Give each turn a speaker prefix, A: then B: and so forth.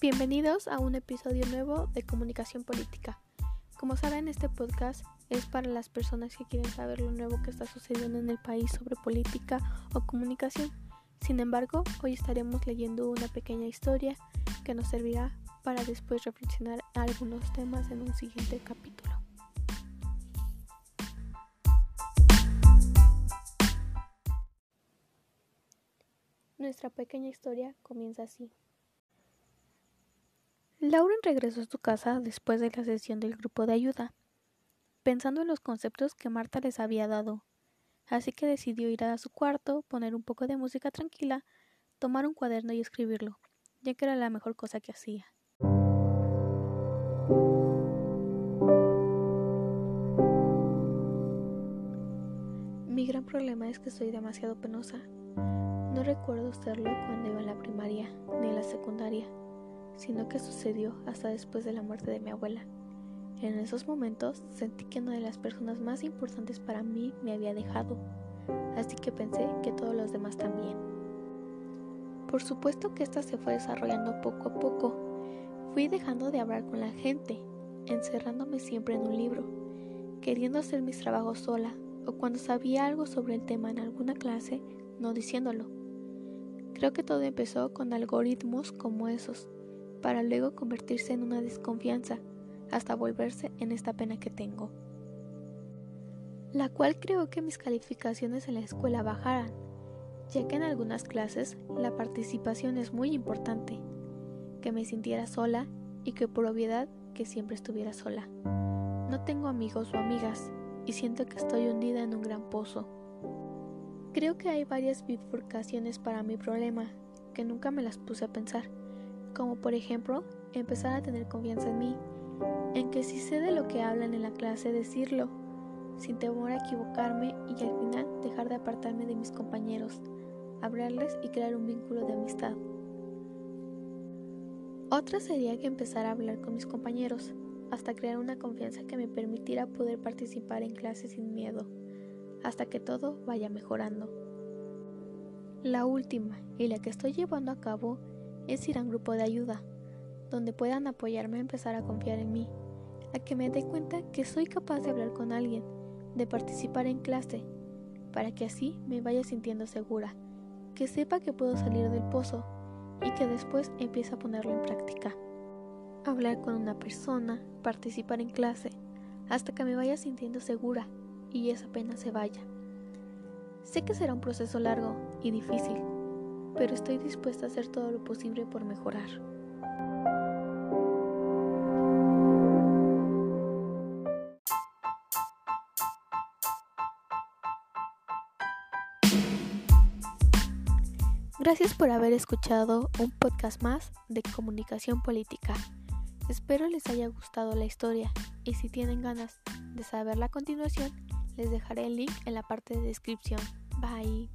A: Bienvenidos a un episodio nuevo de Comunicación Política. Como saben, este podcast es para las personas que quieren saber lo nuevo que está sucediendo en el país sobre política o comunicación. Sin embargo, hoy estaremos leyendo una pequeña historia que nos servirá para después reflexionar algunos temas en un siguiente capítulo. Nuestra pequeña historia comienza así. Lauren regresó a su casa después de la sesión del grupo de ayuda, pensando en los conceptos que Marta les había dado, así que decidió ir a su cuarto, poner un poco de música tranquila, tomar un cuaderno y escribirlo, ya que era la mejor cosa que hacía. Mi gran problema es que soy demasiado penosa. No recuerdo serlo cuando iba en la primaria ni en la secundaria, sino que sucedió hasta después de la muerte de mi abuela. En esos momentos sentí que una de las personas más importantes para mí me había dejado, así que pensé que todos los demás también. Por supuesto que esta se fue desarrollando poco a poco. Fui dejando de hablar con la gente, encerrándome siempre en un libro, queriendo hacer mis trabajos sola, o cuando sabía algo sobre el tema en alguna clase, no diciéndolo. Creo que todo empezó con algoritmos como esos, para luego convertirse en una desconfianza, hasta volverse en esta pena que tengo. La cual creo que mis calificaciones en la escuela bajaran, ya que en algunas clases la participación es muy importante, que me sintiera sola y que por obviedad que siempre estuviera sola. No tengo amigos o amigas y siento que estoy hundida en un gran pozo. Creo que hay varias bifurcaciones para mi problema que nunca me las puse a pensar, como por ejemplo empezar a tener confianza en mí, en que si sé de lo que hablan en la clase decirlo, sin temor a equivocarme y al final dejar de apartarme de mis compañeros, hablarles y crear un vínculo de amistad. Otra sería que empezar a hablar con mis compañeros, hasta crear una confianza que me permitiera poder participar en clases sin miedo, hasta que todo vaya mejorando. La última y la que estoy llevando a cabo es ir a un grupo de ayuda, donde puedan apoyarme a empezar a confiar en mí, a que me dé cuenta que soy capaz de hablar con alguien, de participar en clase, para que así me vaya sintiendo segura, que sepa que puedo salir del pozo y que después empiece a ponerlo en práctica hablar con una persona, participar en clase, hasta que me vaya sintiendo segura y esa pena se vaya. Sé que será un proceso largo y difícil, pero estoy dispuesta a hacer todo lo posible por mejorar. Gracias por haber escuchado un podcast más de comunicación política. Espero les haya gustado la historia y si tienen ganas de saber la continuación, les dejaré el link en la parte de descripción. Bye.